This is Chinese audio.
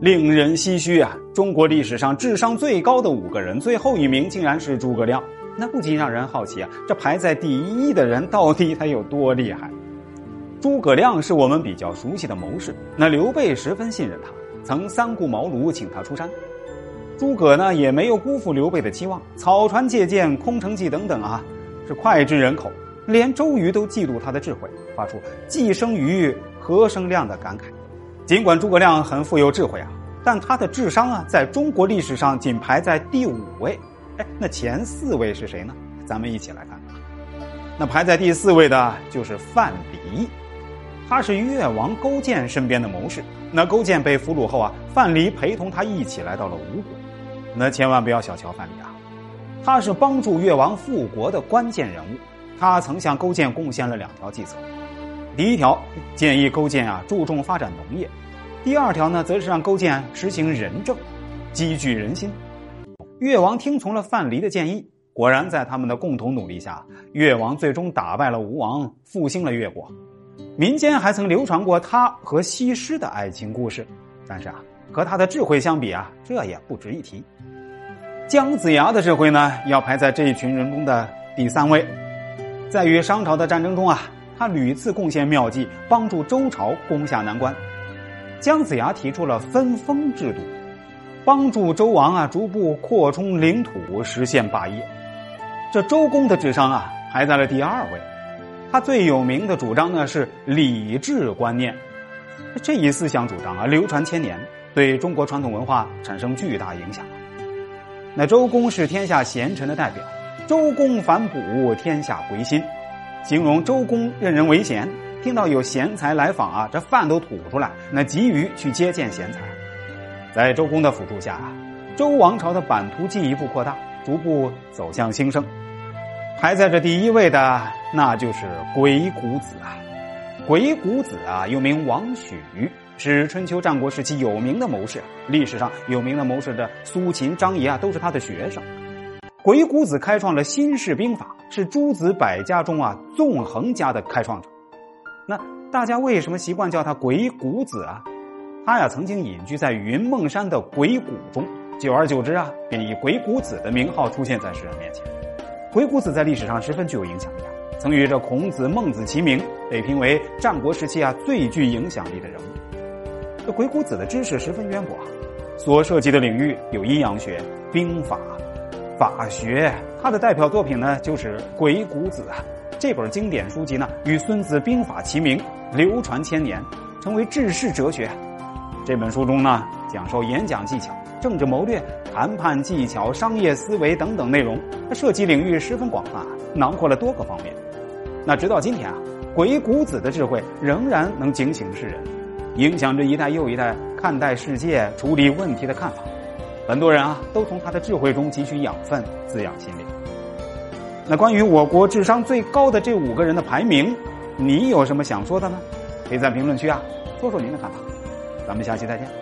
令人唏嘘啊！中国历史上智商最高的五个人，最后一名竟然是诸葛亮，那不禁让人好奇啊！这排在第一的人到底他有多厉害？诸葛亮是我们比较熟悉的谋士，那刘备十分信任他，曾三顾茅庐请他出山。诸葛呢也没有辜负刘备的期望，草船借箭、空城计等等啊，是脍炙人口，连周瑜都嫉妒他的智慧，发出“既生瑜，何生亮”的感慨。尽管诸葛亮很富有智慧啊，但他的智商啊，在中国历史上仅排在第五位。哎，那前四位是谁呢？咱们一起来看。那排在第四位的就是范蠡，他是越王勾践身边的谋士。那勾践被俘虏后啊，范蠡陪同他一起来到了吴国。那千万不要小瞧范蠡啊，他是帮助越王复国的关键人物。他曾向勾践贡献了两条计策。第一条建议勾践啊注重发展农业，第二条呢则是让勾践实行仁政，积聚人心。越王听从了范蠡的建议，果然在他们的共同努力下，越王最终打败了吴王，复兴了越国。民间还曾流传过他和西施的爱情故事，但是啊，和他的智慧相比啊，这也不值一提。姜子牙的智慧呢，要排在这一群人中的第三位，在与商朝的战争中啊。他屡次贡献妙计，帮助周朝攻下难关。姜子牙提出了分封制度，帮助周王啊逐步扩充领土，实现霸业。这周公的智商啊排在了第二位。他最有名的主张呢是礼制观念，这一思想主张啊流传千年，对中国传统文化产生巨大影响。那周公是天下贤臣的代表，周公反哺，天下归心。形容周公任人唯贤，听到有贤才来访啊，这饭都吐出来，那急于去接见贤才。在周公的辅助下，周王朝的版图进一步扩大，逐步走向兴盛。排在这第一位的，那就是鬼谷子啊。鬼谷子啊，又名王许，是春秋战国时期有名的谋士。历史上有名的谋士的苏秦、张仪啊，都是他的学生。鬼谷子开创了新式兵法，是诸子百家中啊纵横家的开创者。那大家为什么习惯叫他鬼谷子啊？他呀曾经隐居在云梦山的鬼谷中，久而久之啊，便以鬼谷子的名号出现在世人面前。鬼谷子在历史上十分具有影响力，曾与这孔子、孟子齐名，被评为战国时期啊最具影响力的人物。这鬼谷子的知识十分渊博，所涉及的领域有阴阳学、兵法。法学，他的代表作品呢就是《鬼谷子》啊。这本经典书籍呢与《孙子兵法》齐名，流传千年，成为治世哲学。这本书中呢讲授演讲技巧、政治谋略、谈判技巧、商业思维等等内容，涉及领域十分广泛，囊括了多个方面。那直到今天啊，鬼谷子的智慧仍然能警醒世人，影响着一代又一代看待世界、处理问题的看法。很多人啊，都从他的智慧中汲取养分，滋养心灵。那关于我国智商最高的这五个人的排名，你有什么想说的呢？可以在评论区啊说说您的看法。咱们下期再见。